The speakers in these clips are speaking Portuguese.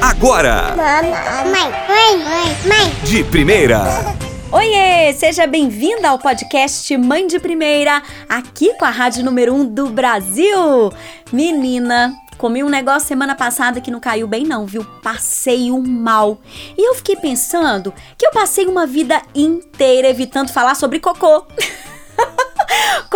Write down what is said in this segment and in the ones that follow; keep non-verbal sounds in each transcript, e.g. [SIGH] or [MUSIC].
agora. Mãe, mãe, mãe, mãe. De primeira. Oiê, seja bem-vinda ao podcast Mãe de Primeira, aqui com a rádio número 1 um do Brasil. Menina, comi um negócio semana passada que não caiu bem não, viu? Passei um mal. E eu fiquei pensando que eu passei uma vida inteira evitando falar sobre cocô. [LAUGHS]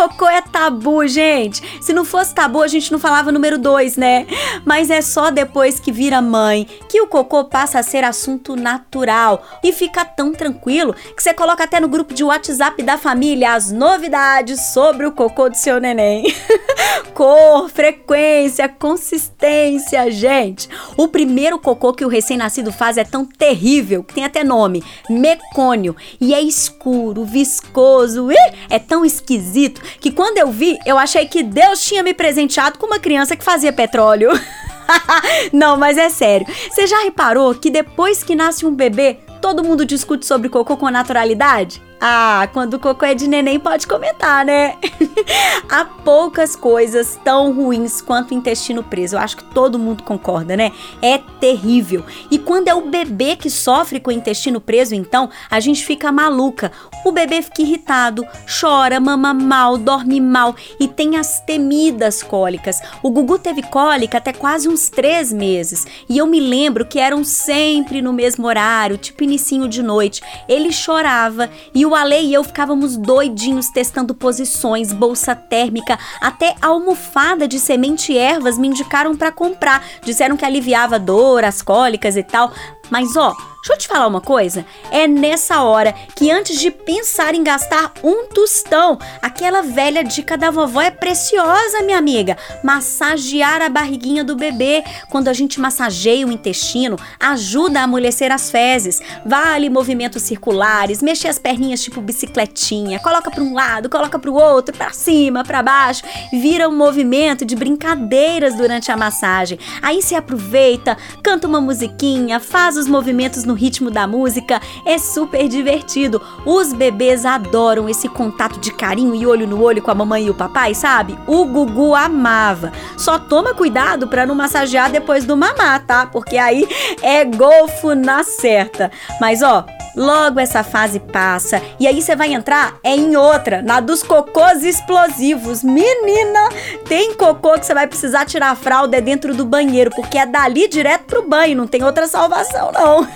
Cocô é tabu, gente. Se não fosse tabu, a gente não falava número 2, né? Mas é só depois que vira mãe que o cocô passa a ser assunto natural e fica tão tranquilo que você coloca até no grupo de WhatsApp da família as novidades sobre o cocô do seu neném. [LAUGHS] Cor, frequência, consistência, gente. O primeiro cocô que o recém-nascido faz é tão terrível que tem até nome: mecônio. E é escuro, viscoso, é tão esquisito que quando eu vi, eu achei que Deus tinha me presenteado com uma criança que fazia petróleo. [LAUGHS] Não, mas é sério. Você já reparou que depois que nasce um bebê, todo mundo discute sobre cocô com naturalidade? Ah, quando o cocô é de neném, pode comentar, né? [LAUGHS] Há poucas coisas tão ruins quanto o intestino preso. Eu acho que todo mundo concorda, né? É terrível. E quando é o bebê que sofre com o intestino preso, então, a gente fica maluca. O bebê fica irritado, chora, mama mal, dorme mal e tem as temidas cólicas. O Gugu teve cólica até quase uns três meses. E eu me lembro que eram sempre no mesmo horário, tipo inicinho de noite. Ele chorava e o o Ale e eu ficávamos doidinhos testando posições, bolsa térmica, até almofada de semente e ervas me indicaram para comprar. Disseram que aliviava dor, as cólicas e tal. Mas ó, Deixa eu te falar uma coisa. É nessa hora que antes de pensar em gastar um tostão, aquela velha dica da vovó é preciosa, minha amiga. Massagear a barriguinha do bebê. Quando a gente massageia o intestino, ajuda a amolecer as fezes. Vale movimentos circulares, mexer as perninhas tipo bicicletinha, coloca para um lado, coloca para o outro, para cima, para baixo. Vira um movimento de brincadeiras durante a massagem. Aí se aproveita, canta uma musiquinha, faz os movimentos no ritmo da música, é super divertido. Os bebês adoram esse contato de carinho e olho no olho com a mamãe e o papai, sabe? O Gugu amava. Só toma cuidado para não massagear depois do mamar, tá? Porque aí é golfo na certa. Mas ó, Logo essa fase passa e aí você vai entrar é em outra, na dos cocôs explosivos. Menina, tem cocô que você vai precisar tirar a fralda é dentro do banheiro, porque é dali direto pro banho, não tem outra salvação não.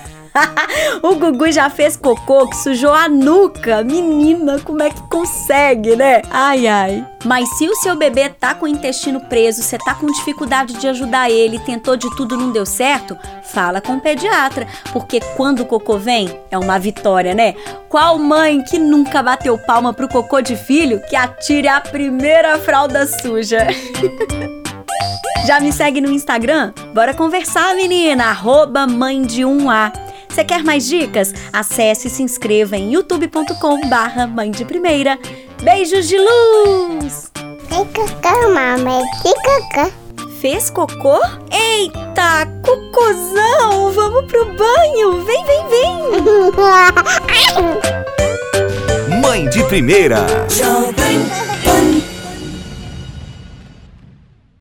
[LAUGHS] o Gugu já fez cocô que sujou a nuca. Menina, como é que consegue, né? Ai, ai. Mas se o seu bebê tá com o intestino preso, você tá com dificuldade de ajudar ele, tentou de tudo não deu certo, fala com o pediatra, porque quando o cocô vem, é uma vitória, né? Qual mãe que nunca bateu palma pro cocô de filho que atire a primeira fralda suja? [LAUGHS] Já me segue no Instagram? Bora conversar, menina! Arroba mãe de 1A. Você quer mais dicas? Acesse e se inscreva em youtube.com barra mãe de primeira. Beijos de luz! Tem cocô, mamãe, tem cocô. Fez cocô? Eita, cocôzão! Vamos pro banho! Vem, vem, vem! [LAUGHS] Mãe de primeira!